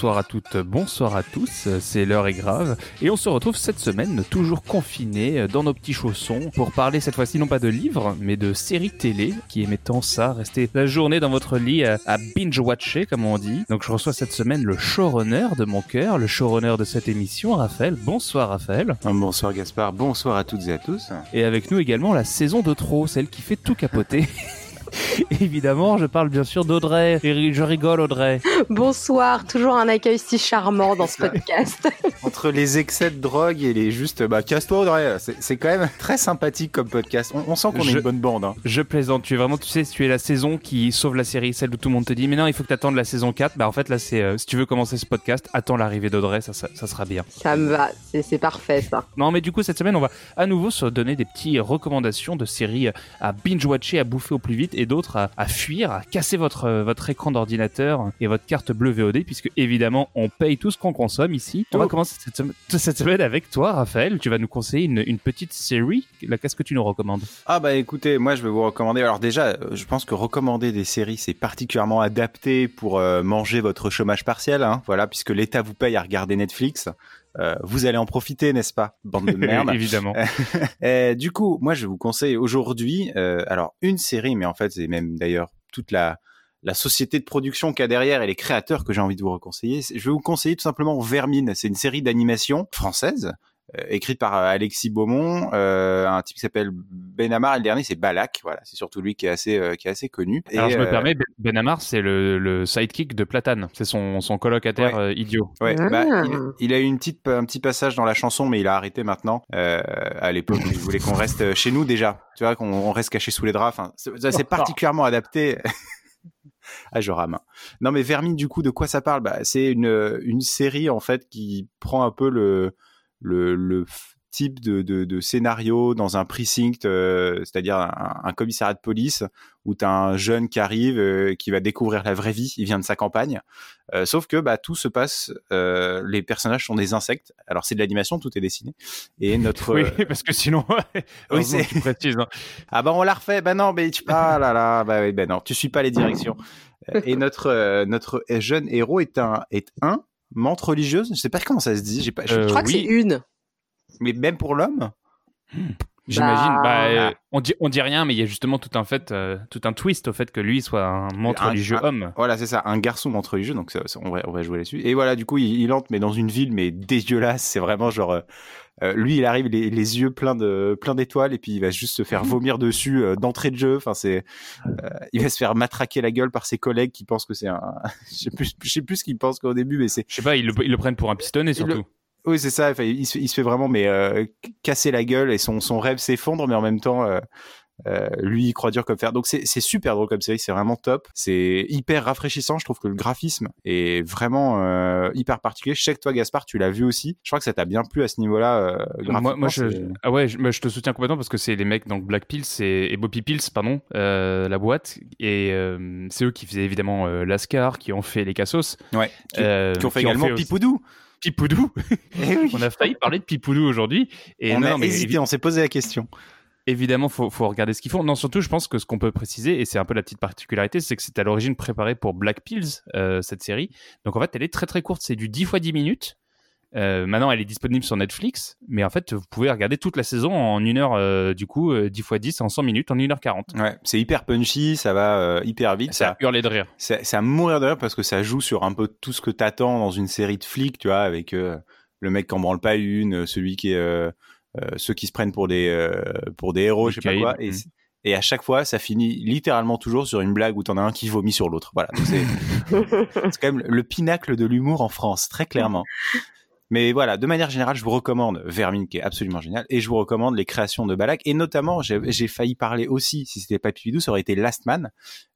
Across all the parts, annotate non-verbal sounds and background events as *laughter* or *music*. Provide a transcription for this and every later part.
Bonsoir à toutes, bonsoir à tous, c'est l'heure est grave et on se retrouve cette semaine toujours confinés dans nos petits chaussons pour parler cette fois-ci non pas de livres mais de séries télé qui émettant ça, rester la journée dans votre lit à, binge-watcher comme on dit. Donc je reçois cette semaine le showrunner de mon cœur, le showrunner de cette émission, Raphaël. Bonsoir Raphaël. Bonsoir Gaspard, bonsoir à toutes et à tous. Et avec nous également la saison de trop, celle qui fait tout capoter. *laughs* *laughs* Évidemment, je parle bien sûr d'Audrey. Je rigole, Audrey. Bonsoir, toujours un accueil si charmant dans ce podcast. *laughs* Entre les excès de drogue et les juste, bah, casse-toi, Audrey. C'est quand même très sympathique comme podcast. On, sent qu'on est une bonne bande. Hein. Je plaisante. Tu es vraiment, tu sais, tu es la saison qui sauve la série, celle où tout le monde te dit, mais non, il faut que tu attendes la saison 4. Bah, en fait, là, c'est, euh, si tu veux commencer ce podcast, attends l'arrivée d'Audrey, ça, ça, sera bien. Ça me va. C'est parfait, ça. Non, mais du coup, cette semaine, on va à nouveau se donner des petites recommandations de séries à binge-watcher, à bouffer au plus vite et d'autres à, à fuir, à casser votre, euh, votre écran d'ordinateur et votre carte bleue VOD, puisque évidemment, on paye tout ce qu'on consomme ici. On va commencer cette semaine, avec toi, Raphaël. Tu vas nous conseiller une, petite série. Qu'est-ce que tu nous recommandes? Ah bah écoutez, moi je vais vous recommander. Alors déjà, euh, je pense que recommander des séries, c'est particulièrement adapté pour euh, manger votre chômage partiel. Hein. voilà, puisque l'État vous paye à regarder Netflix. Vous allez en profiter, n'est-ce pas, bande de *laughs* merde? Évidemment. *laughs* du coup, moi, je vous conseille aujourd'hui, alors une série, mais en fait, c'est même d'ailleurs toute la, la société de production qu'il y a derrière et les créateurs que j'ai envie de vous reconseiller. Je vais vous conseiller tout simplement Vermine. C'est une série d'animation française euh, écrite par euh, Alexis Beaumont, euh, un type qui s'appelle Benamar, et le dernier c'est Balak, voilà, c'est surtout lui qui est assez qui est assez connu. Alors je me permets, Benamar c'est le, le, sidekick de Platane, c'est son, son colocataire idiot. Ouais, bah, ah. il, a eu une petite un petit passage dans la chanson, mais il a arrêté maintenant. à l'époque, il voulait qu'on reste chez nous déjà, tu vois, qu'on reste caché sous les draps. Enfin, c'est *laughs* particulièrement adapté. *laughs* ah, je rame. Non, mais Vermine, du coup, de quoi ça parle? Bah, C'est une, une série, en fait, qui prend un peu le, le, le type de, de, de, scénario dans un precinct, euh, c'est-à-dire un, commissariat de police, où tu as un jeune qui arrive, euh, qui va découvrir la vraie vie, il vient de sa campagne. Euh, sauf que bah, tout se passe, les personnages sont des insectes. Alors c'est de l'animation, tout est dessiné. Et *laughs* notre... oui, parce que sinon, *laughs* oui, c'est... précis. Hein. *laughs* Ah bah on l'a refait, bah non, mais tu... Ah là là, bah bah non, tu suis pas les directions. Et notre, notre jeune héros est un, est un Mente religieuse Je sais pas comment ça se dit. J'ai pas, je, crois que c'est une. Mais même pour l'homme J'imagine. Bah, bah euh, on dit on dit rien, mais il y a justement tout un fait, euh, tout un twist au fait que lui soit un montre religieux homme. Voilà, c'est ça, un garçon montre religieux. Donc on va on va jouer là-dessus. Et voilà, du coup, il, entre mais dans une ville mais dégueulasse. C'est vraiment genre. Euh, lui, il arrive les, les, yeux pleins de plein d'étoiles et puis il va juste se faire vomir dessus d'entrée de jeu. Enfin, c'est, il va se faire matraquer la gueule par ses collègues qui pensent que c'est un, *laughs* je sais plus, je sais plus ce qu'ils pensent qu'au début, mais c'est. Je sais pas, ils le, ils le prennent pour un pistonné surtout. Oui, c'est ça. il, se, il, se, fait vraiment mais euh, casser la gueule et son, son rêve s'effondre, mais en même temps, euh, lui, il croit dur comme fer. Donc c'est super drôle comme série, c'est vraiment top. C'est hyper rafraîchissant. Je trouve que le graphisme est vraiment euh, hyper particulier. Je sais que toi, Gaspard, tu l'as vu aussi. Je crois que ça t'a bien plu à ce niveau-là. Euh, moi, moi je, ah ouais, je, je, te soutiens complètement parce que c'est les mecs donc Black Pills et, et Bobby Pills, pardon, la boîte. Et c'est eux qui faisaient évidemment Lascar, qui ont fait les Cassos. Ouais. Qui, qui ont fait également Pipoudou. Pipoudou. Eh *laughs* on a failli parler de Pipoudou aujourd'hui. Et on a hésité, on s'est posé la question. Évidemment, faut, faut regarder ce qu'ils font. Non, surtout, je pense que ce qu'on peut préciser, et c'est un peu la petite particularité, c'est que c'est à l'origine préparé pour Black Pills, euh, cette série. Donc en fait, elle est très très courte, c'est du 10 fois 10 minutes. Euh, maintenant, elle est disponible sur Netflix, mais en fait, vous pouvez regarder toute la saison en une heure, euh, du coup, 10 x 10 en 100 minutes, en 1h40. Ouais, c'est hyper punchy, ça va hyper vite. Ça, ça hurler de rire. À mourir de rire parce que ça joue sur un peu tout ce que t'attends dans une série de flics, tu vois, avec le mec qui en branle pas une, celui qui est ceux qui se prennent pour des euh, pour des héros, je sais pas quoi. Et, mm. et, à chaque fois, ça finit littéralement toujours sur une blague où t'en as un qui vomit sur l'autre. Voilà. *laughs* C'est quand même le pinacle de l'humour en France, très clairement. Mais voilà, de manière générale, je vous recommande Vermine, qui est absolument génial, et je vous recommande les créations de Balak. Et notamment, j'ai failli parler aussi, si c'était pas Pipidou, ça aurait été Last Man,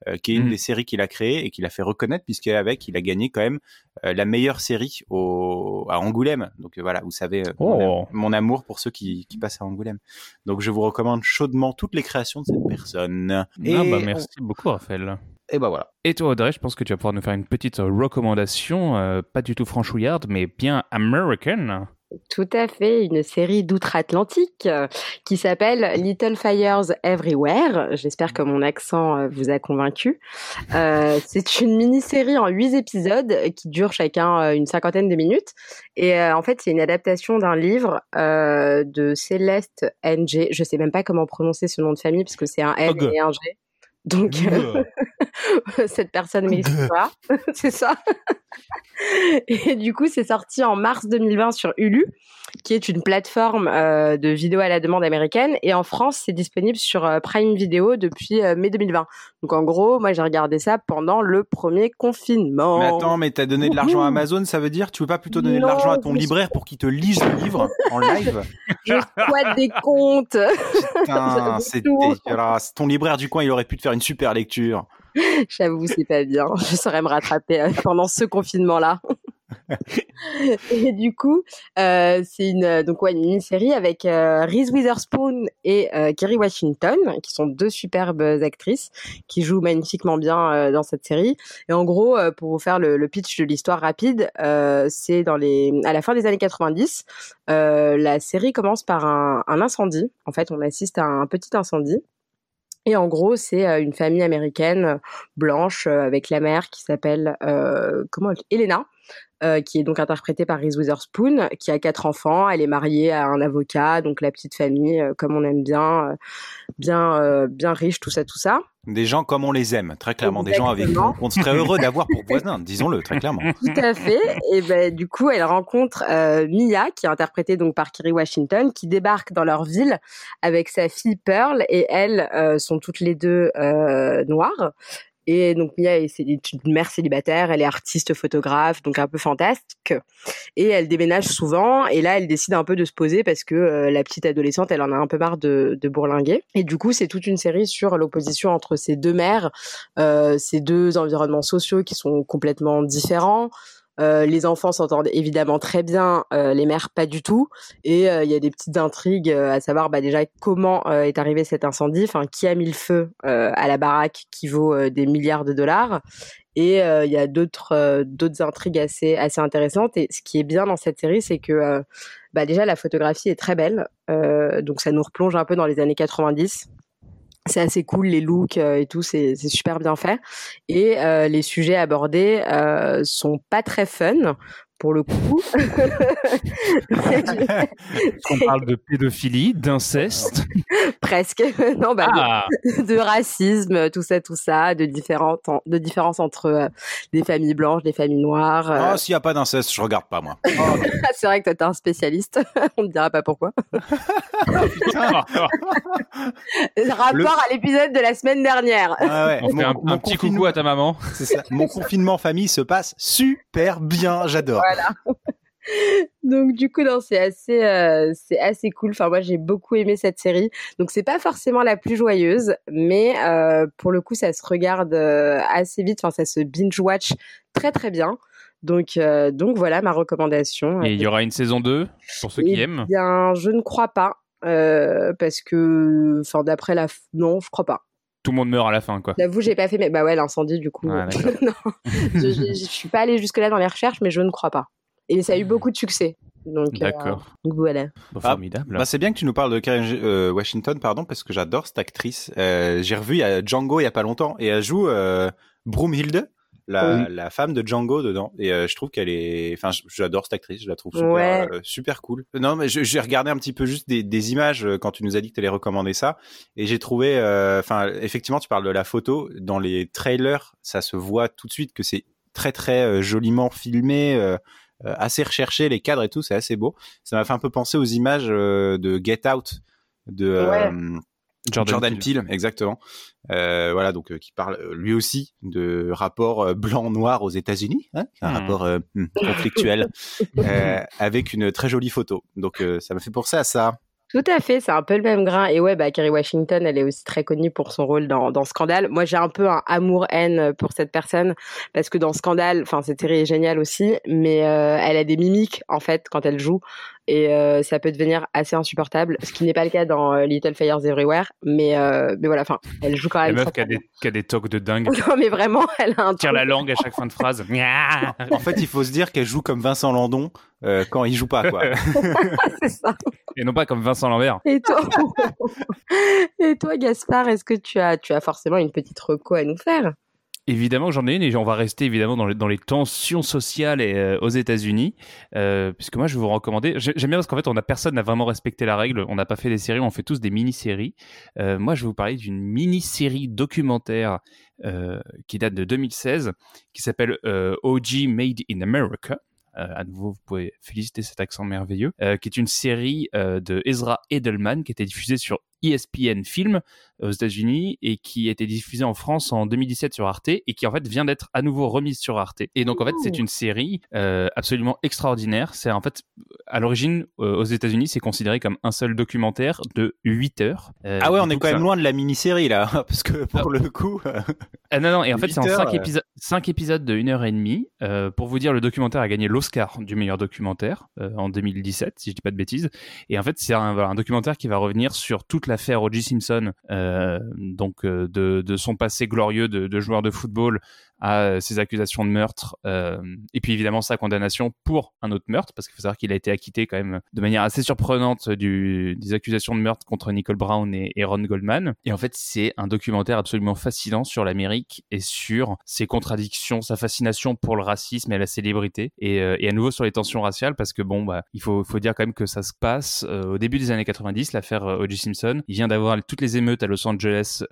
euh, qui est une mm. des séries qu'il a créées et qu'il a fait reconnaître, puisqu'avec, il a gagné quand même euh, la meilleure série au, à Angoulême. Donc euh, voilà, vous savez oh. mon, amour pour ceux qui, qui, passent à Angoulême. Donc je vous recommande chaudement toutes les créations de cette personne. Ah bah merci beaucoup, Raphaël. Et bah voilà. Et toi, Audrey, je pense que tu vas pouvoir nous faire une petite recommandation, euh, pas du tout franchouillarde, mais bien American. Tout à fait, une série d'outre-Atlantique euh, qui s'appelle Little Fires Everywhere. J'espère que mon accent euh, vous a convaincu. Euh, *laughs* c'est une mini-série en huit épisodes qui dure chacun une cinquantaine de minutes. Et en fait, c'est une adaptation d'un livre de Céleste N.G. Je sais même pas comment prononcer ce nom de famille parce que c'est un N et un G. Donc, *laughs* cette personne m'explique pas. *laughs* c'est ça. *laughs* Et du coup, c'est sorti en mars 2020 sur Hulu, qui est une plateforme euh, de vidéo à la demande américaine. Et en France, c'est disponible sur euh, Prime Video depuis euh, mai 2020. Donc, en gros, moi, j'ai regardé ça pendant le premier confinement. Mais attends, mais t'as donné de l'argent à Amazon, ça veut dire Tu veux pas plutôt donner de l'argent à ton libraire pour qu'il te lise le livre en live? *laughs* Je squatte des comptes. Putain, *laughs* c'est dégueulasse. Ton libraire du coin, il aurait pu te faire une super lecture. J'avoue, c'est pas bien. Je saurais me rattraper pendant ce confinement-là. *laughs* et du coup, euh, c'est une donc ouais, une mini-série avec euh, Reese Witherspoon et euh, Kerry Washington, qui sont deux superbes actrices qui jouent magnifiquement bien euh, dans cette série. Et en gros, euh, pour vous faire le, pitch de l'histoire rapide, c'est dans les à la fin des années 90, la série commence par un, incendie. En fait, on assiste à un petit incendie et en gros, c'est euh, une famille américaine euh, blanche euh, avec la mère qui s'appelle euh, comment Elena, euh, qui est donc interprétée par Reese Witherspoon, qui a quatre enfants. Elle est mariée à un avocat, donc la petite famille, comme on aime bien, bien, bien riche, tout ça, tout ça. Des gens comme on les aime, très clairement. Exactement. Des gens avec qu'on serait heureux d'avoir pour *laughs* voisin, disons-le très clairement. Tout à fait. Et ben du coup, elle rencontre euh, Mia, qui est interprétée donc par Kerry Washington, qui débarque dans leur ville avec sa fille Pearl, et elles euh, sont toutes les deux euh, noires. Et donc Mia est une mère célibataire, elle est artiste photographe, donc un peu fantastique. Et elle déménage souvent. Et là, elle décide un peu de se poser parce que euh, la petite adolescente, elle en a un peu marre de, de bourlinguer. Et du coup, c'est toute une série sur l'opposition entre ces deux mères, euh, ces deux environnements sociaux qui sont complètement différents. Euh, les enfants s'entendent évidemment très bien, euh, les mères pas du tout. Et euh, il y a des petites intrigues à savoir bah, déjà comment est arrivé cet incendie, enfin qui a mis le feu à la baraque qui vaut des milliards de dollars? Et il y a d'autres d'autres intrigues assez assez intéressantes. Et ce qui est bien dans cette série, c'est que bah, déjà la photographie est très belle, donc ça nous replonge un peu dans les années 90 c'est assez cool les looks euh, et tout c'est super bien fait. Et euh, les sujets abordés euh, sont pas très fun pour le coup. *laughs* On parle de pédophilie, d'inceste. Presque. *laughs* Non, bah, ah. de, racisme, tout ça, tout ça, de différentes, de différence entre euh, des familles blanches, des familles noires. Euh. Ah, s'il n'y a pas d'inceste, je regarde pas, moi. *laughs* c'est vrai que toi, t'es un spécialiste. On ne dira pas pourquoi. Rapport à l'épisode de la semaine dernière. Ah ouais. On fait un, un petit coucou à ta maman. Ça. Mon confinement famille se passe super bien. J'adore. Voilà. *laughs* Donc du coup non c'est assez euh, c'est assez cool. Enfin moi j'ai beaucoup aimé cette série. Donc c'est pas forcément la plus joyeuse, mais euh, pour le coup ça se regarde euh, assez vite. Enfin ça se binge watch très très bien. Donc euh, donc voilà ma recommandation. Et il y aura une saison 2 pour ceux qui eh aiment? Bien je ne crois pas euh, parce que enfin d'après la non je crois pas tout le monde meurt à la fin, quoi. J'avoue, j'ai pas fait, mais bah ouais, l'incendie, du coup. Ah, *laughs* non, je, je, je, suis pas allée jusque là dans les recherches, mais je ne crois pas. Et ça a eu beaucoup de succès. Donc, D'accord. Euh, donc voilà. Formidable. Ah, bah c'est bien que tu nous parles de Karen euh, Washington, pardon, parce que j'adore cette actrice. Euh, j'ai revu il y a Django il y a pas longtemps et elle joue euh, Broomhilde. La, oui. la femme de Django dedans et euh, je trouve qu'elle est enfin j'adore cette actrice je la trouve super ouais. euh, super cool non mais j'ai regardé un petit peu juste des, des images quand tu nous as dit que tu allais recommander ça et j'ai trouvé enfin effectivement tu parles de la photo dans les trailers ça se voit tout de suite que c'est très très joliment filmé euh, assez recherché, les cadres et tout, c'est assez beau. Ça m'a fait un peu penser aux images euh, de Get Out de ouais. Euh, Jordan, Jordan Peele, exactement. Euh, voilà, donc euh, qui parle lui aussi de rapport blanc-noir aux États-Unis, hein, un mmh. rapport euh, conflictuel, *laughs* avec une très jolie photo. Donc ça m'a fait penser à ça. Tout à fait, c'est un peu le même grain. Et ouais, bah, Kerry Washington, elle est aussi très connue pour son rôle dans, dans Scandale. Moi, j'ai un peu un amour-haine pour cette personne parce que dans Scandale, enfin, cette série est géniale aussi, mais euh, elle a des mimiques en fait quand elle joue et euh, ça peut devenir assez insupportable, ce qui n'est pas le cas dans euh, Little Fires Everywhere. Mais euh, mais voilà, enfin, elle joue quand même. La meuf qui a, des, qui a des tocs de dingue. *laughs* non, mais vraiment, elle a un. Tire la langue à chaque fin de phrase. *laughs* en fait, il faut se dire qu'elle joue comme Vincent Landon euh, quand il joue pas, quoi. *laughs* c'est ça. Et non pas comme Vincent Lambert. Et toi, *laughs* et toi, Gaspard, est-ce que tu as, tu as forcément une petite reco à nous faire? Évidemment, j'en ai une et on va rester évidemment dans les, dans les tensions sociales et, euh, aux États-Unis, euh, puisque moi je vais vous recommander. J'aime bien parce qu'en fait, on a personne n'a vraiment respecté la règle. On n'a pas fait des séries, on fait tous des mini-séries. Euh, moi, je vais vous parler d'une mini-série documentaire qui date de 2016, qui s'appelle OG Made in America. Euh, à nouveau, vous pouvez féliciter cet accent merveilleux, euh, qui est une série euh, de Ezra Edelman qui était diffusée sur ESPN Film aux États-Unis et qui a été diffusée en France en 2017 sur Arte et qui en fait vient d'être à nouveau remise sur Arte. Et donc en fait c'est une série euh, absolument extraordinaire. C'est en fait à l'origine euh, aux États-Unis c'est considéré comme un seul documentaire de 8 heures. Euh, ah ouais on est quand même loin de la mini-série là *laughs* parce que pour ah. le coup. ah non non et en fait c'est en 5 épisodes 5 épisodes de 1 heure et demie. pour vous dire le documentaire a gagné l'Oscar du meilleur documentaire en 2017 si je dis pas de bêtises. Et en fait c'est un, voilà, un documentaire qui va revenir sur toute la l'affaire O.J. Simpson, euh, donc euh, de, son passé glorieux de, joueur de football à ses accusations de meurtre euh, et puis évidemment sa condamnation pour un autre meurtre parce qu'il faut savoir qu'il a été acquitté quand même de manière assez surprenante du, des accusations de meurtre contre Nicole Brown et, Ron Goldman et en fait c'est un documentaire absolument fascinant sur l'Amérique et sur ses contradictions sa fascination pour le racisme et la célébrité et, euh, et à nouveau sur les tensions raciales parce que bon bah il faut, faut dire quand même que ça se passe euh, au début des années 90 l'affaire O.J. Simpson il vient d'avoir toutes les émeutes à Los Angeles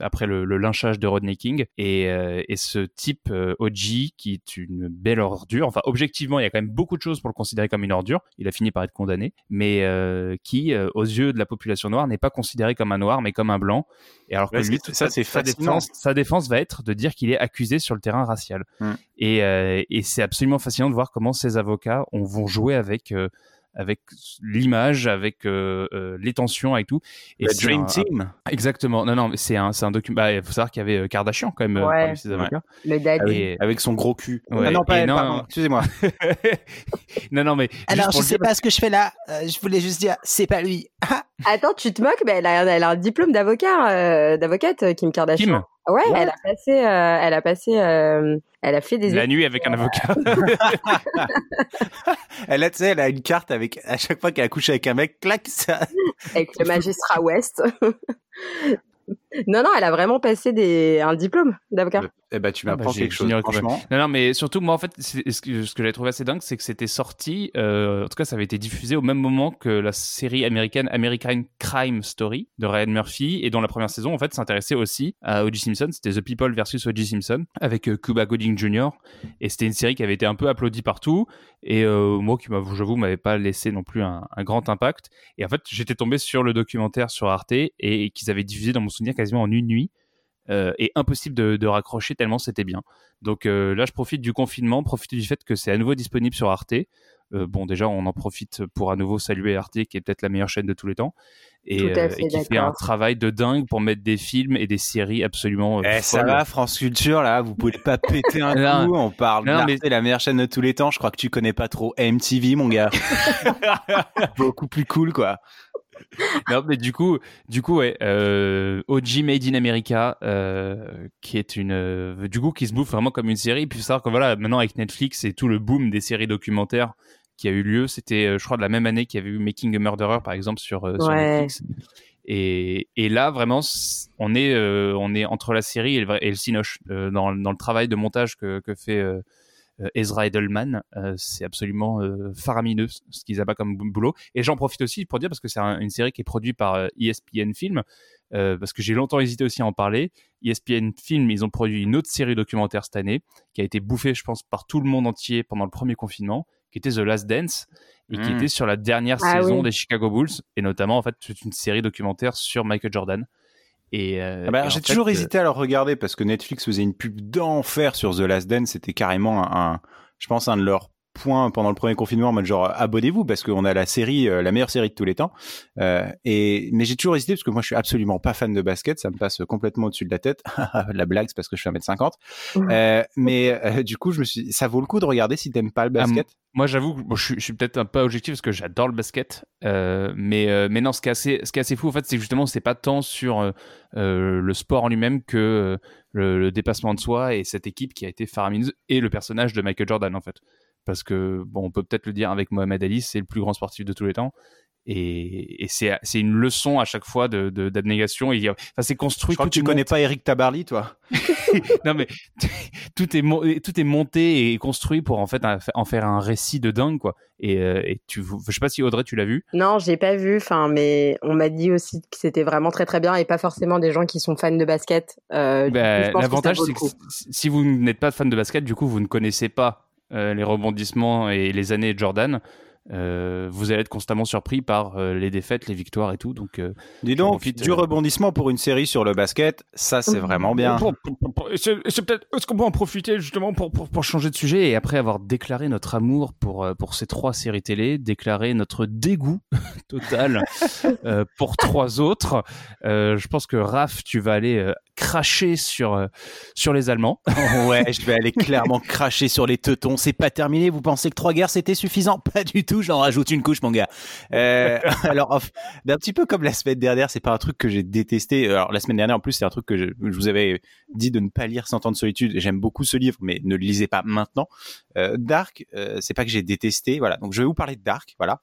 après le, le, lynchage de Rodney King et, et ce type euh, OG qui est une belle ordure. Enfin, objectivement, il y a quand même beaucoup de choses pour le considérer comme une ordure. Il a fini par être condamné, mais euh, qui, euh, aux yeux de la population noire, n'est pas considéré comme un noir, mais comme un blanc. Et alors que lui, ça, c'est sa défense, sa défense va être de dire qu'il est accusé sur le terrain racial. Mm. Et, et c'est absolument fascinant de voir comment ces avocats on, vont jouer avec avec l'image, avec euh, euh, les tensions, avec tout. Et The Dream Team. Exactement. Non, non, c'est un, c'est un document. Bah, il faut savoir qu'il y avait euh, Kardashian quand même ouais. parmi ses avocats. Le daddy. Avec son gros cul. Ouais. Ah non, pas elle. Excusez-moi. *laughs* non, non, mais. Alors, je sais pas ce que je fais là. je voulais juste dire, c'est pas lui. *laughs* Attends, tu te moques, mais elle a, elle a un diplôme d'avocat, d'avocate, Kim Kardashian. Kim. Ouais, ouais, elle a passé, euh, elle a passé, euh, elle a fait des la nuit avec un avocat. *laughs* elle a, tu sais, elle a une carte avec à chaque fois qu'elle a couché avec un mec, clac, ça. Avec le magistrat West. *laughs* non, non, elle a vraiment passé des un diplôme d'avocat. Eh ben, tu m'apprends ah bah, quelque chose, franchement. Non, non, mais surtout, moi, en fait, ce que, ce que j'avais trouvé assez dingue, c'est que c'était sorti, euh, en tout cas, ça avait été diffusé au même moment que la série américaine American Crime Story de Ryan Murphy, et dont la première saison, en fait, s'intéressait aussi à O.J. Simpson. C'était The People versus O.J. Simpson, avec euh, Cuba Gooding Jr. Et c'était une série qui avait été un peu applaudie partout, et euh, moi, qui, j'avoue, m'avait pas laissé non plus un, un, grand impact. Et en fait, j'étais tombé sur le documentaire sur Arte, et, et qu'ils avaient diffusé dans mon souvenir quasiment en une nuit euh, et impossible de, de raccrocher tellement c'était bien. Donc euh, là, je profite du confinement, profite du fait que c'est à nouveau disponible sur Arte. Euh, bon, déjà, on en profite pour à nouveau saluer Arte, qui est peut-être la meilleure chaîne de tous les temps, et, euh, et qui fait un travail de dingue pour mettre des films et des séries absolument. Eh, ça va, France Culture, là, vous pouvez pas péter un *laughs* coup. On parle non, mais... la meilleure chaîne de tous les temps. Je crois que tu connais pas trop MTV, mon gars. *laughs* Beaucoup plus cool, quoi. Non, mais du coup, du coup, ouais, euh, OG Made in America, euh, qui est une, euh, du coup, qui se bouffe vraiment comme une série. Puis savoir que voilà, maintenant avec Netflix et tout le boom des séries documentaires qui a eu lieu, c'était, euh, je crois, de la même année qu'il y avait eu Making a Murderer, par exemple, sur. Netflix. Et, et là, vraiment, on est, on est entre la série et le, et le cinoche dans, dans le travail de montage que, que fait Ezra Edelman. Euh, c'est absolument euh, faramineux ce qu'ils abattent comme boulot. Et j'en profite aussi pour dire, parce que c'est un, une série qui est produite par ESPN Film, euh, parce que j'ai longtemps hésité aussi à en parler. ESPN Film, ils ont produit une autre série documentaire cette année, qui a été bouffée, je pense, par tout le monde entier pendant le premier confinement, qui était The Last Dance, et mmh. qui était sur la dernière ah, saison oui. des Chicago Bulls, et notamment, en fait, c'est une série documentaire sur Michael Jordan. Et, euh, ah bah, j'ai toujours fait, hésité à le regarder parce que Netflix faisait une pub d'enfer sur The Last Dance. C'était carrément un, un, je pense, un de leurs point pendant le premier confinement en mode genre abonnez-vous parce qu'on a la série, la meilleure série de tous les temps. et mais j'ai toujours hésité parce que moi je suis absolument pas fan de basket, ça me passe complètement au-dessus de la tête. *laughs* la blague c'est parce que je suis 1m50. mais du coup je me suis, ça vaut le coup de regarder si t'aimes pas le ah, basket? moi j'avoue, je, je, suis peut-être un peu objectif parce que j'adore le basket, mais mais non ce qui est assez, ce qui est assez fou en fait c'est que justement c'est pas tant sur le sport en lui-même que le, dépassement de soi et cette équipe qui a été faramineuse et le personnage de Michael Jordan en fait. Parce que, bon, on peut peut-être le dire avec Mohamed Ali, c'est le plus grand sportif de tous les temps. Et, c'est une leçon à chaque fois de d'abnégation. Et enfin c'est construit je crois que tu connais pas Eric Tabarly toi. *laughs* Non mais *laughs* tout est tout est monté et construit pour en fait en faire un récit de dingue quoi. Et, euh, et tu je sais pas si Audrey tu l'as vu. Non j'ai pas vu. Enfin mais on m'a dit aussi que c'était vraiment très très bien et pas forcément des gens qui sont fans de basket euh, bah, l'avantage c'est que si vous n'êtes pas fan de basket du coup vous ne connaissez pas les rebondissements et les années Jordan euh, vous allez être constamment surpris par euh, les défaites, les victoires et tout. Donc, euh, dis donc, du rebondissement pour une série sur le basket, ça c'est vraiment bien. C'est peut-être, est-ce qu'on peut en profiter justement pour, pour, pour, changer de sujet et après avoir déclaré notre amour pour pour ces trois séries télé, déclarer notre dégoût *laughs* total pour trois autres? je pense que Raph, tu vas aller cracher sur sur les Allemands. ouais, *laughs* je vais aller clairement cracher sur les Teutons. C'est pas terminé. Vous pensez que trois guerres c'était suffisant? Pas du tout j'en rajoute une couche, mon gars. Euh, *laughs* alors, un petit peu comme la semaine dernière, c'est pas un truc que j'ai détesté. Alors, la semaine dernière, en plus, c'est un truc que je, vous avais dit de ne pas lire Cent ans de solitude. J'aime beaucoup ce livre, mais ne le lisez pas maintenant. Euh, Dark, euh, c'est pas que j'ai détesté. Voilà. Donc, je vais vous parler de Dark. Voilà.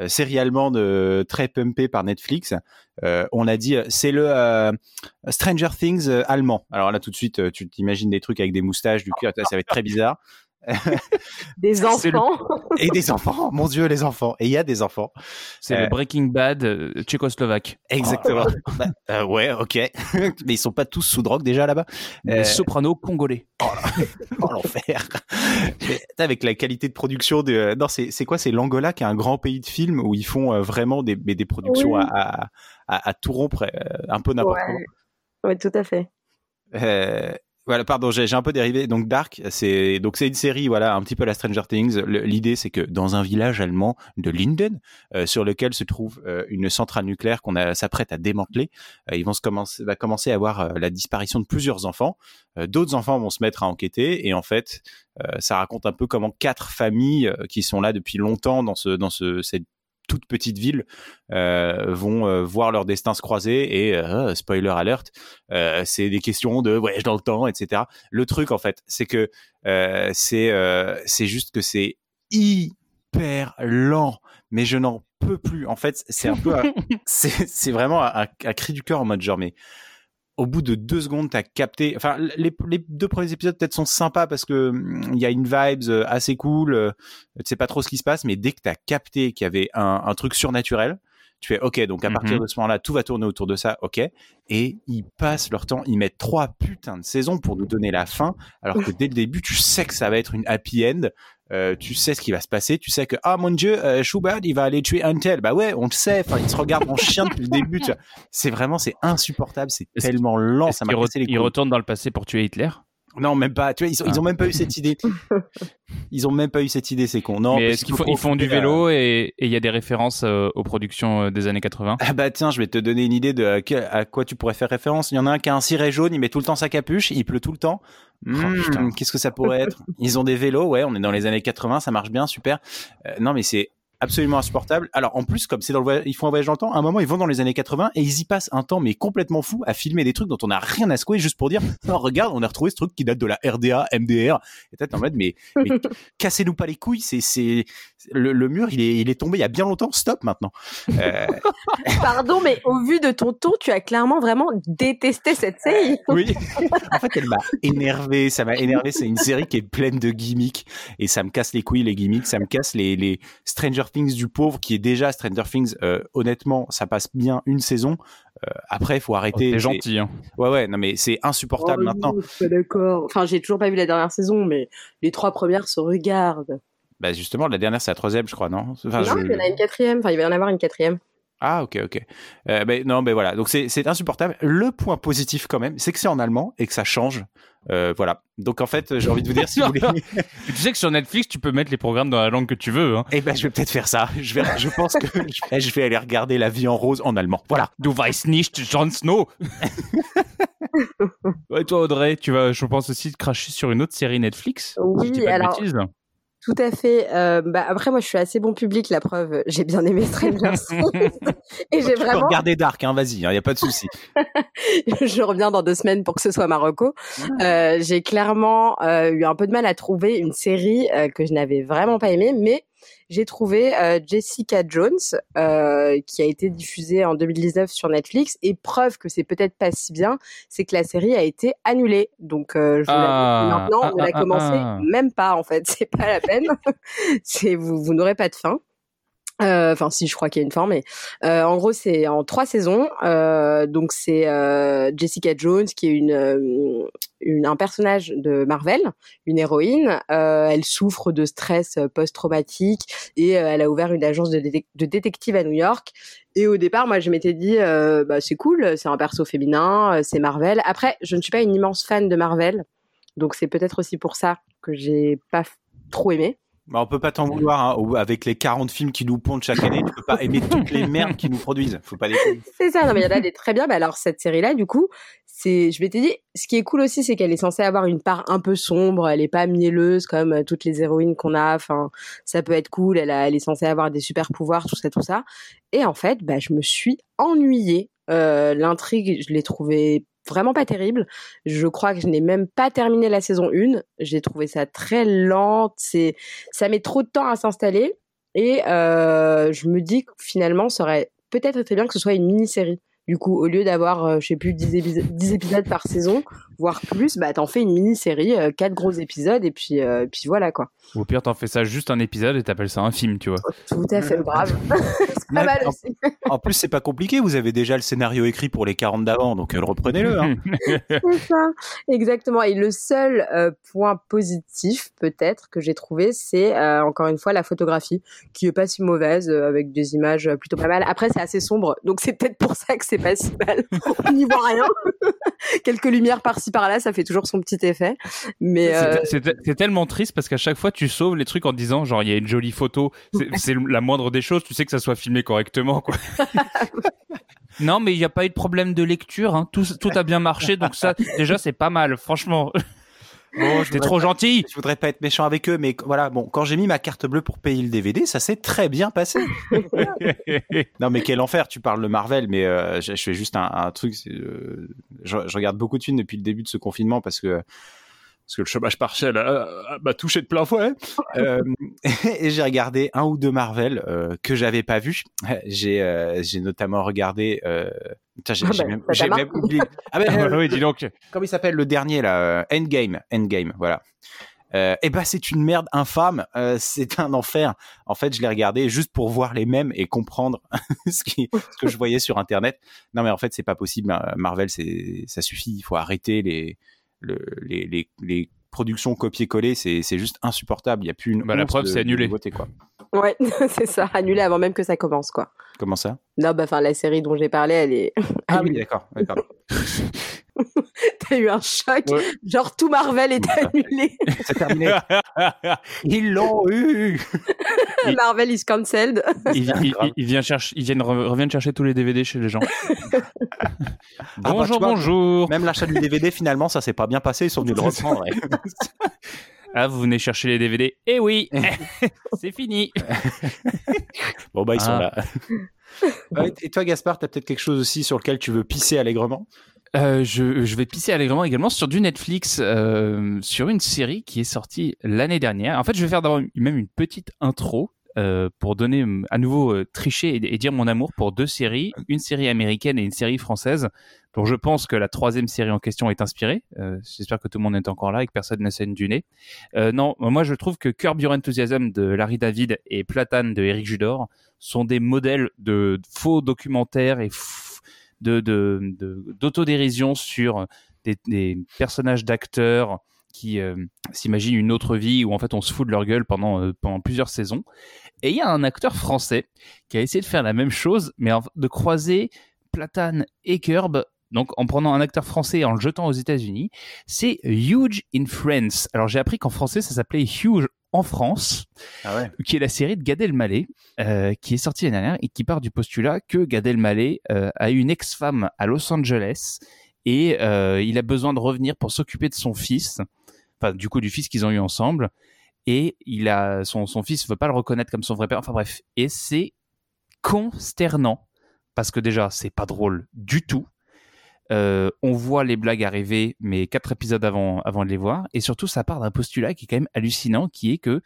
Euh, série allemande très pumpée par Netflix. on a dit, c'est le Stranger Things allemand. Alors là, tout de suite, tu t'imagines des trucs avec des moustaches, du cuir, ça va être très bizarre. *laughs* des enfants. *laughs* Et des enfants, mon Dieu, les enfants. Et il y a des enfants. C'est le euh, Breaking Bad euh, tchécoslovaque. Exactement. *laughs* Bah, euh, ouais, ok. Mais ils sont pas tous sous drogue déjà là-bas. Les sopranos congolais. Oh, oh l'enfer. avec la qualité de production de. Non, c'est quoi? C'est l'Angola qui est un grand pays de films où ils font vraiment des, des productions à, à, à, tout rompre, un peu n'importe quoi. Oui, tout à fait. Voilà, pardon, j'ai un peu dérivé. Donc Dark, c'est donc c'est une série, voilà, un petit peu la Stranger Things. L'idée, c'est que dans un village allemand de Linden, euh, sur lequel se trouve euh, une centrale nucléaire qu'on s'apprête à démanteler, euh, ils vont se commencer, va commencer à avoir la disparition de plusieurs enfants. D'autres enfants vont se mettre à enquêter et en fait, ça raconte un peu comment quatre familles qui sont là depuis longtemps dans ce dans ce cette toute petite ville euh, vont euh, voir leur destin se croiser et euh, spoiler alert, c'est des questions de voyage dans le temps, etc. Le truc en fait, c'est que c'est c'est juste que c'est hyper lent, mais je n'en peux plus. En fait, c'est un peu, *laughs* c'est vraiment un, un, cri du cœur en mode genre mais au bout de deux secondes, t'as capté. Enfin, les, les, deux premiers épisodes peut-être sont sympas parce que hum, il y a une vibes euh, assez cool. Euh, tu sais pas trop ce qui se passe, mais dès que t'as capté qu'il y avait un, un, truc surnaturel, tu fais OK. Donc à partir mhm. de ce moment-là, tout va tourner autour de ça. OK. Et ils passent leur temps. Ils mettent trois putains de saisons pour nous donner la fin, alors que dès le début, tu sais que ça va être une happy end. Euh, tu sais ce qui va se passer, tu sais que ah mon dieu, euh, Schubert il va aller tuer un tel. Bah ouais, on le sait. Enfin, il se regarde en chien depuis le début. C'est vraiment c'est insupportable, c'est tellement lent. Ça m'a les Il retourne dans le passé pour tuer Hitler? Non, même pas. Tu vois, ils, ont, ils ont même pas eu cette idée. *laughs* Ils ont même pas eu cette idée, c'est con. Non, font, ils font du vélo et il y a des références euh, aux productions euh, des années 80 Ah bah tiens, je vais te donner une idée de à, quoi tu pourrais faire référence. Il y en a un qui a un ciré jaune, il met tout le temps sa capuche, il pleut tout le temps. Oh, hmm, Qu'est-ce que ça pourrait être? Ils ont des vélos, ouais, on est dans les années 80, ça marche bien, super. Euh, non, mais c'est absolument insupportable. Alors en plus, comme c'est dans le voyage, ils font un voyage dans le temps, à un moment ils vont dans les années 80 et ils y passent un temps mais complètement fou à filmer des trucs dont on n'a rien à secouer juste pour dire non *laughs* regarde on a retrouvé ce truc qui date de la RDA, MDR. Et peut-être en mode mais, mais *laughs* cassez-nous pas les couilles, c'est c'est le, le, mur il est il est tombé il y a bien longtemps, stop maintenant. Euh... *laughs* Pardon mais au vu de ton ton, tu as clairement vraiment détesté cette série. oui. En fait elle m'a énervé, ça m'a énervé. C'est une série qui est pleine de gimmicks et ça me casse les couilles les gimmicks, ça me casse les les Stranger Things du pauvre qui est déjà Stranger Things. Euh, honnêtement, ça passe bien une saison. Euh, après, il faut arrêter. Oh, gentil. Hein. Ouais, ouais, non, mais c'est insupportable oh, maintenant. d'accord. Enfin, j'ai toujours pas vu la dernière saison, mais les trois premières se regardent. Bah justement, la dernière, c'est la troisième, je crois, non? Non, il y en a une quatrième. Enfin, il va y en avoir une quatrième. Ah ok ok. Euh, ben, non mais voilà donc c'est insupportable. Le point positif quand même c'est que c'est en allemand et que ça change. Euh, voilà. Donc en fait j'ai envie de vous dire si vous *laughs* voulez. tu sais que sur Netflix tu peux mettre les programmes dans la langue que tu veux. Hein. Eh ben je vais peut-être faire ça. Je vais je pense que *laughs* je vais, aller regarder La vie en rose en allemand. Voilà. Du weißt nicht Jon Snow. *laughs* ouais, toi Audrey tu vas je pense aussi te cracher sur une autre série Netflix. Oui alors. Tout à fait. Euh, bah après, moi, je suis assez bon public. La preuve, j'ai bien aimé Stranger *laughs* Things *laughs* et j'ai vraiment regardé Dark. Hein, vas-y, il hein, y a pas de souci. *laughs* je reviens dans deux semaines pour que ce soit Marocco. Euh, j'ai clairement euh, eu un peu de mal à trouver une série euh, que je n'avais vraiment pas aimée, mais j'ai trouvé euh, Jessica Jones euh, qui a été diffusée en 2019 sur Netflix et preuve que c'est peut-être pas si bien, c'est que la série a été annulée. Donc euh, je ah, maintenant ah, on a ah, commencé même pas en fait, *laughs* c'est pas la peine. *laughs* c'est vous vous n'aurez pas de fin. Euh, enfin, si, je crois qu'il y a une fin, mais euh, en gros, c'est en trois saisons. Euh, donc, c'est Jessica Jones qui est une, une, un personnage de Marvel, une héroïne. elle souffre de stress post-traumatique et elle a ouvert une agence de, de détective à New York. Et au départ, moi, je m'étais dit, bah, c'est cool, c'est un perso féminin, c'est Marvel. Après, je ne suis pas une immense fan de Marvel, donc c'est peut-être aussi pour ça que j'ai pas trop aimé. Bah, on peut pas t'en vouloir hein. avec les 40 films qui nous pondent chaque année. Tu peux pas aimer toutes les merdes qui nous produisent. Faut pas déconner. *laughs* C'est ça. Non, mais il y en a des très bien. Bah, alors cette série-là, du coup, c'est, je m'étais dit, ce qui est cool aussi, c'est qu'elle est censée avoir une part un peu sombre. Elle est pas mielleuse comme euh, toutes les héroïnes qu'on a. Enfin, ça peut être cool. Elle, a, elle est censée avoir des super pouvoirs, tout ça, tout ça. Et en fait, bah, je me suis ennuyée. Euh, l'intrigue, je l'ai trouvée vraiment pas terrible. Je crois que je n'ai même pas terminé la saison 1. J'ai trouvé ça très lente. C'est, ça met trop de temps à s'installer. Et euh, je me dis que finalement, ça aurait peut-être été bien que ce soit une mini-série. Du coup, au lieu d'avoir, euh, je sais plus, 10, épisodes par saison, voire plus, bah t'en fais une mini-série, euh, quatre gros épisodes, et puis, euh, puis voilà quoi. Ou au pire, t'en fais ça juste un épisode et t'appelles ça un film, tu vois. Tout à fait, brave. *laughs* c'est pas mal aussi. *laughs* En, plus, c'est pas compliqué, vous avez déjà le scénario écrit pour les 40 d'avant, donc reprenez-le. Hein. *laughs* c'est ça, exactement. Et le seul point positif, peut-être, que j'ai trouvé, c'est encore une fois la photographie, qui est pas si mauvaise, avec des images plutôt pas mal. Après, c'est assez sombre, donc c'est peut-être pour ça que c'est pas si mal. On n'y voit rien. Quelques lumières par-ci par-là, ça fait toujours son petit effet. Mais c'est euh, tellement triste parce qu'à chaque fois tu sauves les trucs en disant genre il y a une jolie photo. C'est la moindre des choses. Tu sais que ça soit filmé correctement quoi. *laughs* non mais il n'y a pas eu de problème de lecture. Hein. Tout, tout a bien marché donc ça déjà c'est pas mal franchement. Oh, T'es trop gentil. Je voudrais pas être méchant avec eux, mais voilà. Bon, quand j'ai mis ma carte bleue pour payer le DVD, ça s'est très bien passé. *laughs* non, mais quel enfer. Tu parles de Marvel, mais euh, je, fais juste un, truc. Euh, je, je, regarde beaucoup de films depuis le début de ce confinement parce que parce que le chômage partiel m'a touché de plein fouet. *laughs* euh, et j'ai regardé un ou deux Marvel euh, que j'avais pas vu. *laughs* J'ai euh, j'ai notamment regardé. Euh... j'ai ah bah, même, même, oublié. *laughs* Ah ben, oui, dis donc. Comment il s'appelle le dernier là Endgame. Endgame, voilà. Euh, et ben c'est une merde infâme, euh, c'est un enfer. En fait, je l'ai regardé juste pour voir les mêmes et comprendre ce, qui, ce que je voyais sur internet. Non mais en fait, c'est pas possible. Marvel, c'est ça suffit. Il faut arrêter les le, les, les, les, productions copier-coller, c'est juste insupportable. Il n'y a plus une. Bah, la preuve, c'est annulé. quoi. Ouais, *laughs* c'est ça, annulé avant même que ça commence, quoi. Comment ça? Non, bah, enfin, la série dont j'ai parlé, elle est. Ah oui, d'accord. *laughs* *laughs* T'as eu un choc. Genre tout Marvel est *laughs* annulé. C'est terminé. *laughs* Ils l'ont eu. Marvel is cancelled. Il, vient chercher, ils viennent reviennent chercher tous les DVD chez les gens. Ah, bah, bonjour, bonjour. Même l'achat du DVD finalement, ça s'est pas bien passé. Ils sont venus le reprendre. Ah, vous venez chercher les DVD Eh oui, c'est fini. bon bah ils sont ah. là. Et toi Gaspard, t'as peut-être quelque chose aussi sur lequel tu veux pisser allègrement? Euh, je, vais pisser allègrement également sur du Netflix, euh, sur une série qui est sortie l'année dernière. En fait, je vais faire d'abord même une petite intro euh, pour donner à nouveau tricher et, dire mon amour pour deux séries, une série américaine et une série française, dont je pense que la troisième série en question est inspirée. J'espère que tout le monde est encore là et que personne ne scène du nez. Non, moi je trouve que Curb Your Enthusiasm de Larry David et Platane de Eric Judor sont des modèles de faux documentaires et d'autodérision de, sur des, personnages d'acteurs qui s'imaginent une autre vie où en fait on se fout de leur gueule pendant, pendant plusieurs saisons. Et il y a un acteur français qui a essayé de faire la même chose, mais de croiser Platane et Curb donc en prenant un acteur français et en le jetant aux États-Unis, c'est Huge in France. Alors j'ai appris qu'en français ça s'appelait Huge en France, ah qui est la série de Gad Elmaleh, euh, qui est sortie l'année dernière et qui part du postulat que Gad Elmaleh euh, a une ex-femme à Los Angeles et euh, il a besoin de revenir pour s'occuper de son fils, enfin du coup du fils qu'ils ont eu ensemble, et il a son son fils veut pas le reconnaître comme son vrai père. Enfin bref, et c'est consternant parce que déjà c'est pas drôle du tout euh, on voit les blagues arriver, mais quatre épisodes avant, avant de les voir. Et surtout, ça part d'un postulat qui est quand même hallucinant, qui est que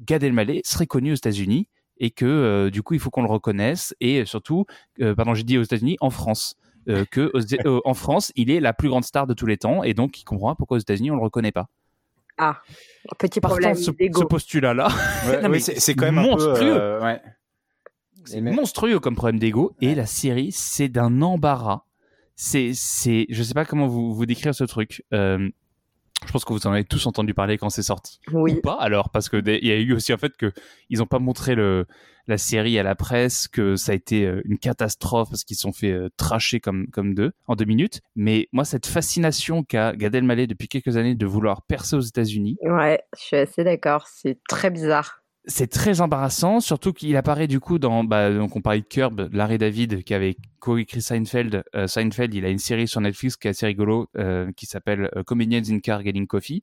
Gad Elmaleh serait connu aux États-Unis et que euh, du coup, il faut qu'on le reconnaisse. Et surtout, euh, pardon, j'ai dit aux États-Unis, en France. que *laughs* en France, il est la plus grande star de tous les temps, et donc il comprend pourquoi aux États-Unis on le reconnaît pas. Ah, petit problème. ce, ce postulat-là, *laughs* c'est quand même monstrueux. C'est monstrueux comme problème d'ego. Et la série, c'est d'un embarras c'est, c'est, je sais pas comment vous, vous décrire ce truc. Euh, je pense que vous en avez tous entendu parler quand c'est sorti. Oui. Ou pas alors, parce que il y a eu aussi en fait que ils ont pas montré le la série à la presse, que ça a été euh, une catastrophe parce qu'ils se sont fait euh, tracher comme comme deux en deux minutes. Mais moi, cette fascination qu'a Gad Elmaleh depuis quelques années de vouloir percer aux États-Unis. Ouais, je suis assez d'accord. C'est très bizarre c'est très embarrassant, surtout qu'il apparaît du coup dans, bah, donc on parlait de Curb, Larry David, qui avait co-écrit Seinfeld. Euh, Seinfeld, il a une série sur Netflix qui est assez rigolo, euh, qui s'appelle euh, Comedians in Car Getting Coffee.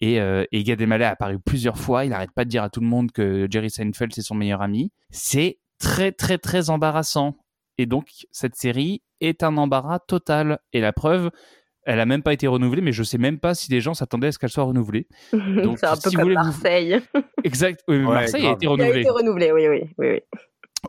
Et, euh, et Gad Elmaleh a apparu plusieurs fois. Il n'arrête pas de dire à tout le monde que Jerry Seinfeld c'est son meilleur ami. C'est très très très embarrassant. Et donc cette série est un embarras total. Et la preuve, elle a même pas été renouvelée, mais je sais même pas si les gens s'attendaient à ce qu'elle soit renouvelée. *laughs* Donc, c'est un peu comme Marseille. Exact. Marseille a été renouvelée. a été renouvelée, oui, oui, oui. oui.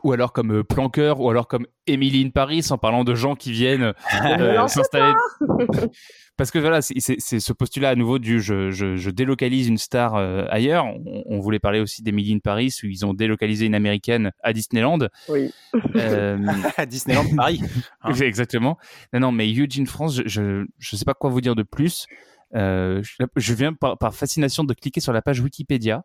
Ou alors comme euh, Planqueur, ou alors comme Emily in Paris, en parlant de gens qui viennent euh, s'installer. *laughs* parce que voilà, c'est ce postulat à nouveau du je, je, je délocalise une star euh, ailleurs. On, voulait parler aussi d'Emily in Paris où ils ont délocalisé une américaine à Disneyland. Oui. Euh... *laughs* à Disneyland Paris. Hein. *laughs* Exactement. Non, non, mais Eugene France, je, je, sais pas quoi vous dire de plus. Euh, je viens par, par, fascination de cliquer sur la page Wikipédia.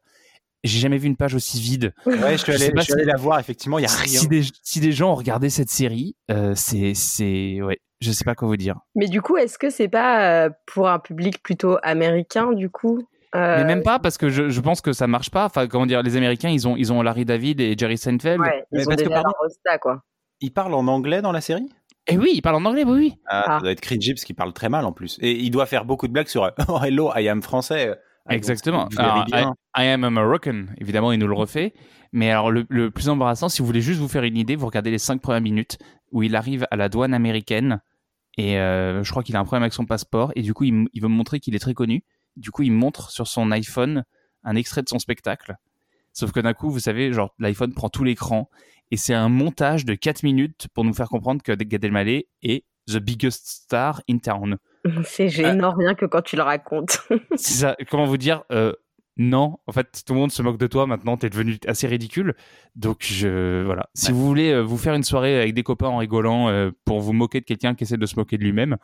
J'ai jamais vu une page aussi vide. Ouais, je suis allé, je suis allé la voir. Effectivement, il y a rien. Si des, si des gens ont regardé cette série, euh, c'est, c'est, ouais, je sais pas quoi vous dire. Mais du coup, est-ce que c'est pas euh, pour un public plutôt américain du coup euh... Mais même pas parce que je, je, pense que ça marche pas. Enfin, comment dire, les Américains, ils ont ils ont Larry David et Jerry Seinfeld. Ouais, ils mais ont parce que pardon, Rosta, quoi. Ils parlent en anglais dans la série? Eh oui, ils parlent en anglais, oui. oui. Ah, ah. Ça doit être cringy parce qu'il parle très mal en plus. Et il doit faire beaucoup de blagues sur Oh *laughs* hello, I am français. Exactement. Alors, I, I, am American. Évidemment, il nous le refait. Mais alors, le, le, plus embarrassant, si vous voulez juste vous faire une idée, vous regardez les cinq premières minutes où il arrive à la douane américaine et euh, je crois qu'il a un problème avec son passeport et du coup il, il veut montrer qu'il est très connu. Du coup il montre sur son iPhone un extrait de son spectacle. Sauf que d'un coup vous savez genre l'iPhone prend tout l'écran et c'est un montage de 4 minutes pour nous faire comprendre que Gad Elmaleh est the biggest star in town. *laughs* C'est gênant rien que quand tu le racontes. *laughs* c'est ça. Comment vous dire euh, non, en fait, tout le monde se moque de toi maintenant, t'es devenu assez ridicule. Donc, je, voilà. Si vous voulez euh, vous faire une soirée avec des copains en rigolant euh, pour vous moquer de quelqu'un qui essaie de se moquer de lui-même,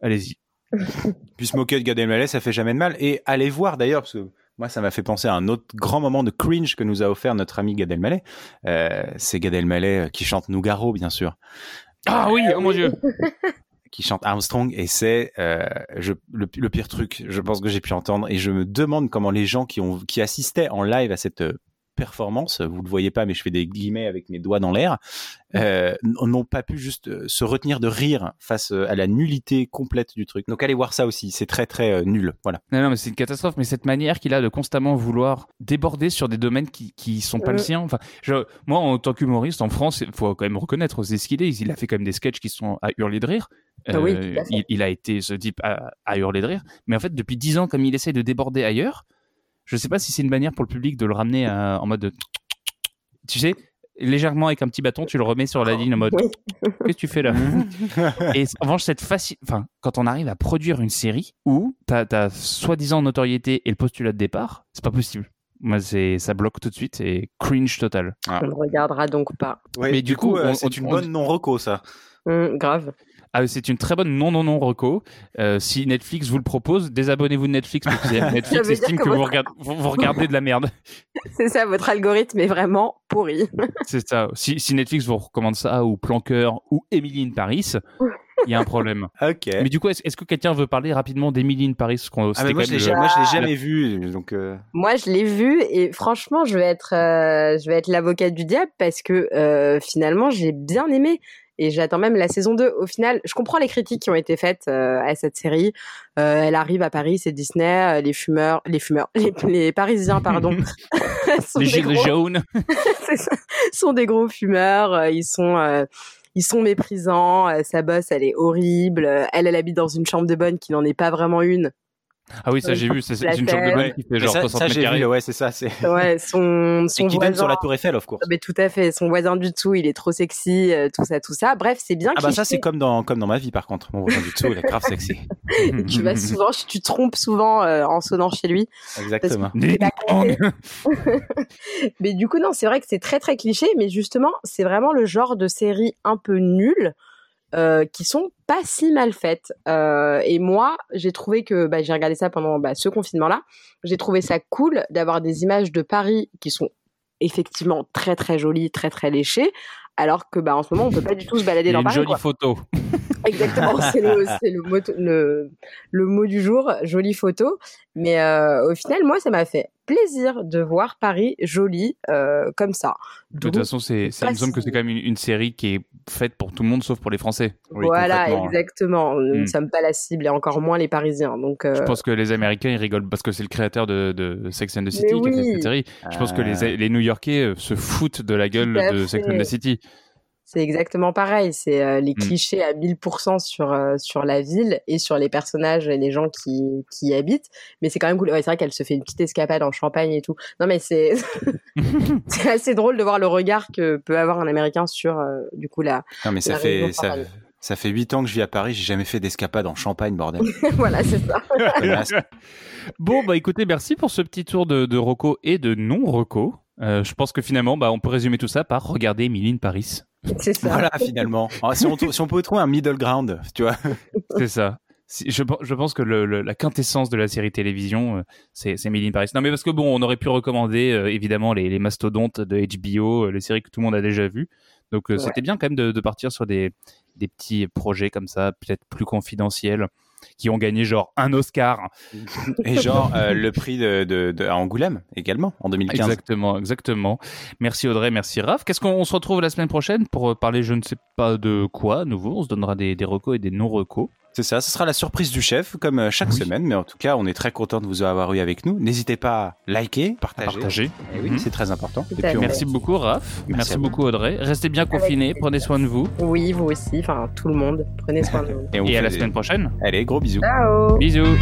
allez-y. *laughs* Puis se moquer de Gad Elmaleh, ça fait jamais de mal. Et allez voir d'ailleurs, parce que moi, ça m'a fait penser à un autre grand moment de cringe que nous a offert notre ami Gad Elmaleh. Euh, c'est Gad Elmaleh qui chante Nougaro, bien sûr. Ah oui, oh mon dieu qui chante Armstrong et c'est euh, le, le, pire truc je pense que j'ai pu entendre. Et je me demande comment les gens qui ont qui assistaient en live à cette euh, performance, vous le voyez pas, mais je fais des guillemets avec mes doigts dans l'air, euh, n'ont pas pu juste euh, se retenir de rire face à la nullité complète du truc. Donc allez voir ça aussi, c'est très très nul. Voilà. Non, non, mais c'est une catastrophe. Mais cette manière qu'il a de constamment vouloir déborder sur des domaines qui qui sont pas le sien. Enfin, je, moi en tant qu'humoriste en France, il faut quand même reconnaître c'est ce qu'il est. Il a fait quand même des sketchs qui sont à hurler de rire. Ah oui, il, il, a été ce type à, à, hurler de rire. Mais en fait, depuis dix ans, comme il essaie de déborder ailleurs, je sais pas si c'est une manière pour le public de le ramener en mode de... Tu sais, légèrement avec un petit bâton, tu le remets sur la ligne en mode *laughs* qu'est-ce que tu fais là? *laughs* Et en revanche, cette facile, enfin, quand on arrive à produire une série où t'as as, soi-disant notoriété et le postulat de départ, c'est pas possible. Moi, c'est ça bloque tout de suite et cringe total. On ne regardera donc pas. mais du, coup, euh, c'est une bonne non reco ça. Mmh, grave. Ah, c'est une très bonne non non non reco. Euh, si Netflix vous le propose, désabonnez-vous de Netflix parce que *laughs* Netflix estime que, vous, regardez, vous, regardez de la merde. *laughs* c'est ça, votre algorithme est vraiment pourri. *laughs* c'est ça. Si, si, Netflix vous recommande ça ou Planqueur ou Emily in Paris, il y a un problème. ok. Mais du coup, est-ce, que quelqu'un veut parler rapidement d'Emily in Paris ah, moi, je l'ai, moi, je l'ai jamais vu. Donc, euh. Moi, je l'ai vu et franchement, je vais être, euh, je vais être l'avocat du diable parce que finalement, j'ai bien aimé et j'attends même la saison 2. Au final, je comprends les critiques qui ont été faites euh, à cette série. Euh, elle arrive à Paris, c'est Disney, euh, les fumeurs, les fumeurs, *laughs* les, Parisiens, pardon, *laughs* *laughs* les gilets jaunes, sont des gros fumeurs. ils sont ils sont méprisants, sa bosse elle est horrible, elle elle habite dans une chambre de bonne qui n'en est pas vraiment une. Ah oui, ça j'ai vu, c'est une chambre de bonne qui fait genre ça, 60 mètres carrés. ouais, c'est ça, c'est. *laughs* Ouais, son *laughs* son Et qui voisin... donne sur la Tour Eiffel, of course. Mais tout à fait, son voisin du dessous, il est trop sexy, euh, tout ça, tout ça. Bref, c'est bien. Ah bah ça c'est comme dans comme dans ma vie par contre, mon voisin du dessous, il est grave sexy. *laughs* tu vas souvent, tu te trompes souvent euh, en sonnant chez lui. Exactement. mais du coup non, c'est vrai que c'est très très cliché, mais justement, c'est vraiment le genre de série un peu nulle euh, qui sont pas si mal faites. Euh, et moi, j'ai trouvé que bah, j'ai regardé ça pendant bah, ce confinement-là. J'ai trouvé ça cool d'avoir des images de Paris qui sont effectivement très très jolies, très très léchées, alors que bah, en ce moment on peut pas du tout se balader dans Paris. Une jolie photo. *laughs* Exactement, c'est le, le, le, mot du jour, jolie photo. Mais euh, au final, moi, ça m'a fait plaisir de voir Paris joli euh, comme ça. De toute façon, c'est, il me semble que c'est quand même une, série qui est faite pour tout le monde sauf pour les Français. voilà, exactement. Nous ne hmm. sommes pas la cible et encore moins les Parisiens. Donc, euh... Je pense que les Américains ils rigolent parce que c'est le créateur de, de Sex and the City qui a fait cette série. Je pense que les, les New-Yorkais euh, se foutent de la gueule de Sex and the City. C'est exactement pareil. C'est euh, les mmh. clichés à 1000% sur euh, sur la ville et sur les personnages et les gens qui qui y habitent. Mais c'est quand même cool. Ouais, c'est vrai qu'elle se fait une petite escapade en Champagne et tout. Non, mais c'est *laughs* c'est assez drôle de voir le regard que peut avoir un Américain sur euh, du coup la. Non, mais ça fait ça. Ça fait 8 ans que je vis à Paris, j'ai jamais fait d'escapade en Champagne, bordel. *laughs* voilà, c'est ça. bon, bah écoutez, merci pour ce petit tour de, de Rocco et de non-Rocco. je pense que finalement, bah, on peut résumer tout ça par regarder Emily Paris. C'est ça. Voilà, finalement. Ah, si, on, si on pouvait trouver un middle ground, tu vois. C'est ça. Je, je, pense que le, la quintessence de la série télévision, euh, c'est, c'est Made in Paris. Non, mais parce que bon, on aurait pu recommander euh, évidemment les, les, mastodontes de HBO, euh, les séries que tout le monde a déjà vues. Donc c'était bien quand même de, de, partir sur des, des petits projets comme ça, peut-être plus confidentiels qui ont gagné genre un Oscar. *laughs* Et genre euh, le prix de, de, de, à Angoulême également en 2015. Exactement, exactement. Merci Audrey, merci Raph. Qu'est-ce qu'on se retrouve la semaine prochaine pour parler je ne sais pas de quoi nouveau On se donnera des, des recos et des non-recos. C'est ça, ce sera la surprise du chef, comme euh, chaque semaine, mais en tout cas, on est très content de vous avoir eu avec nous. N'hésitez pas à liker, partager. partager. Eh oui, c'est très important. Merci beaucoup, Raph. Merci, beaucoup, Audrey. Restez bien confinés, prenez soin de vous. Oui, vous aussi, enfin tout le monde. Prenez soin de *laughs* vous. Et, à la semaine prochaine. Allez, gros bisous. Ciao. Bisous.